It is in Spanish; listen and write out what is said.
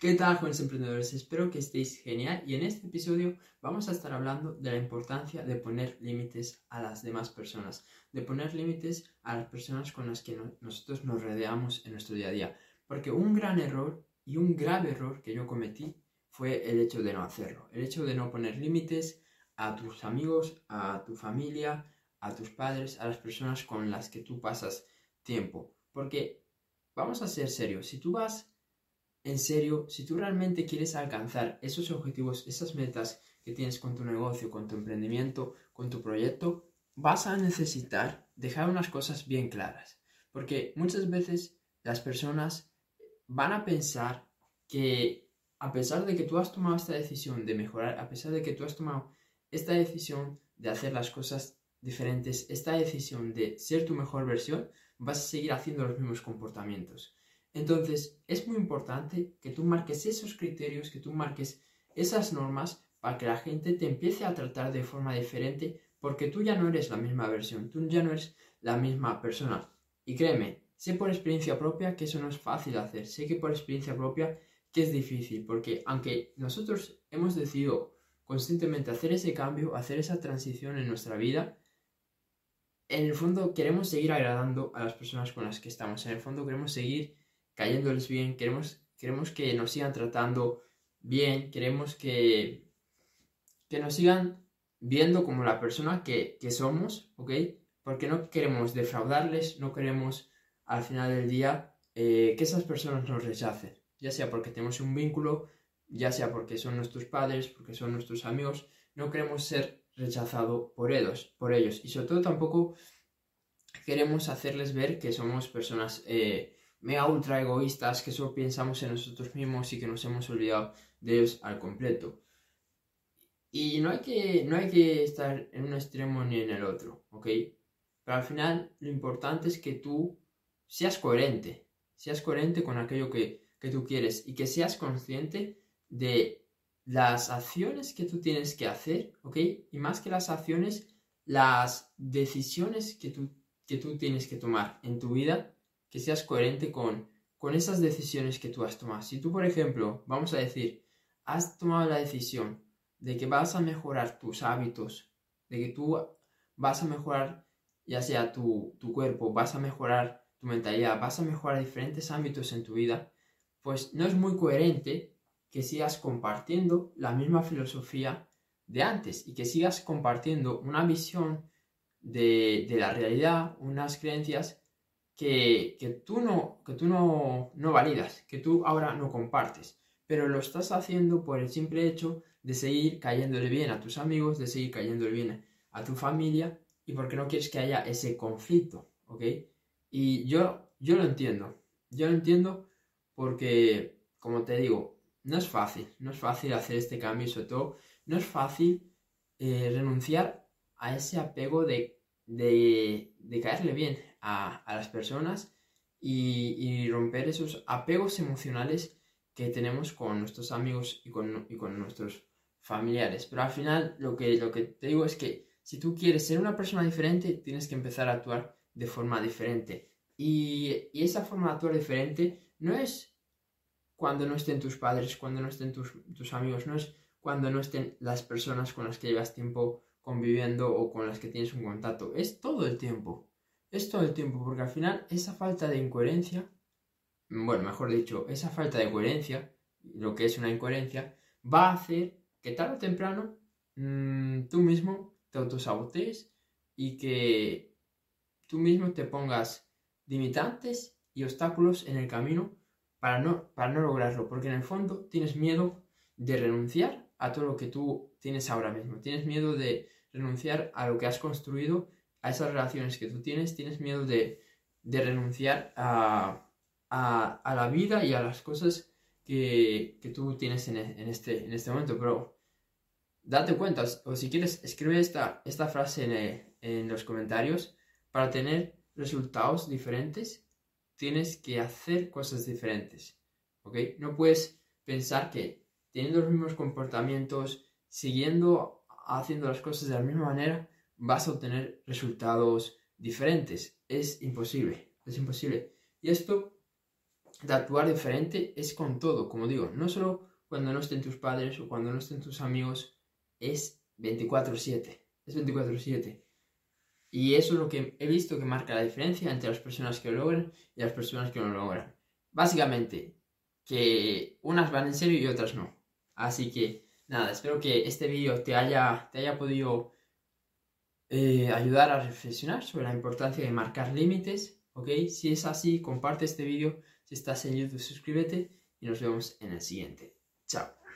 ¿Qué tal, jóvenes emprendedores? Espero que estéis genial y en este episodio vamos a estar hablando de la importancia de poner límites a las demás personas, de poner límites a las personas con las que nosotros nos rodeamos en nuestro día a día. Porque un gran error y un grave error que yo cometí fue el hecho de no hacerlo, el hecho de no poner límites a tus amigos, a tu familia, a tus padres, a las personas con las que tú pasas tiempo. Porque vamos a ser serios, si tú vas en serio, si tú realmente quieres alcanzar esos objetivos, esas metas que tienes con tu negocio, con tu emprendimiento, con tu proyecto, vas a necesitar dejar unas cosas bien claras. Porque muchas veces las personas van a pensar que a pesar de que tú has tomado esta decisión de mejorar, a pesar de que tú has tomado esta decisión de hacer las cosas diferentes, esta decisión de ser tu mejor versión, vas a seguir haciendo los mismos comportamientos. Entonces, es muy importante que tú marques esos criterios, que tú marques esas normas para que la gente te empiece a tratar de forma diferente, porque tú ya no eres la misma versión, tú ya no eres la misma persona. Y créeme, sé por experiencia propia que eso no es fácil hacer, sé que por experiencia propia que es difícil, porque aunque nosotros hemos decidido constantemente hacer ese cambio, hacer esa transición en nuestra vida, en el fondo queremos seguir agradando a las personas con las que estamos, en el fondo queremos seguir cayéndoles bien, queremos, queremos que nos sigan tratando bien, queremos que, que nos sigan viendo como la persona que, somos, ¿ok? Porque no queremos defraudarles, no queremos al final del día eh, que esas personas nos rechacen, ya sea porque tenemos un vínculo, ya sea porque son nuestros padres, porque son nuestros amigos, no queremos ser rechazados por ellos, por ellos. Y sobre todo tampoco queremos hacerles ver que somos personas eh, mega ultra egoístas que solo pensamos en nosotros mismos y que nos hemos olvidado de ellos al completo. Y no hay que, no hay que estar en un extremo ni en el otro, ¿ok? Pero al final lo importante es que tú seas coherente, seas coherente con aquello que, que tú quieres y que seas consciente de las acciones que tú tienes que hacer, ¿ok? Y más que las acciones, las decisiones que tú, que tú tienes que tomar en tu vida que seas coherente con, con esas decisiones que tú has tomado. Si tú, por ejemplo, vamos a decir, has tomado la decisión de que vas a mejorar tus hábitos, de que tú vas a mejorar ya sea tu, tu cuerpo, vas a mejorar tu mentalidad, vas a mejorar diferentes ámbitos en tu vida, pues no es muy coherente que sigas compartiendo la misma filosofía de antes y que sigas compartiendo una visión de, de la realidad, unas creencias que, tú, no, que tú no, no validas, que tú ahora no compartes, pero lo estás haciendo por el simple hecho de seguir cayéndole bien a tus amigos, de seguir cayéndole bien a tu familia y porque no quieres que haya ese conflicto, ¿ok? Y yo, yo lo entiendo, yo lo entiendo porque, como te digo, no es fácil, no es fácil hacer este cambio y sobre todo no es fácil eh, renunciar a ese apego de, de, caerle bien a, las personas y, romper esos apegos emocionales que tenemos con nuestros amigos y con, y con nuestros familiares. Pero al final lo que, lo que te digo es que si tú quieres ser una persona diferente, tienes que empezar a actuar de forma diferente. Y, y, esa forma de actuar diferente no es cuando no estén tus padres, cuando no estén tus, tus, amigos, no es cuando no estén las personas con las que llevas tiempo conviviendo o con las que tienes un contacto, es todo el tiempo. Es todo el tiempo, porque al final esa falta de incoherencia, bueno, mejor dicho, esa falta de coherencia, lo que es una incoherencia, va a hacer que tarde o temprano mm, tú mismo te autosabotees y que tú mismo te pongas limitantes y obstáculos en el camino para no, para no lograrlo, porque en el fondo tienes miedo de renunciar a todo lo que tú tienes ahora mismo, tienes miedo de renunciar a lo que has construido a esas relaciones que tú tienes, tienes miedo de, renunciar a, la vida y a las cosas que, tú tienes en, este, en este momento. Pero date cuenta, o si quieres, escribe esta, esta frase en, los comentarios. Para tener resultados diferentes, tienes que hacer cosas diferentes. ¿Ok? No puedes pensar que teniendo los mismos comportamientos, siguiendo haciendo las cosas de la misma manera, vas a obtener resultados diferentes. Es imposible, es imposible. Y esto de actuar diferente es con todo, como digo, no solo cuando no estén tus padres o cuando no estén tus amigos, es 24/7, es 24/7. Y eso es lo que he visto que marca la diferencia entre las personas que lo logran y las personas que no lo logran. Básicamente, que unas van en serio y otras no. Así que, nada, espero que este vídeo te haya, te haya podido eh, ayudar a reflexionar sobre la importancia de marcar límites, ¿ok? Si es así, comparte este vídeo. Si estás en YouTube, suscríbete y nos vemos en el siguiente. Chao.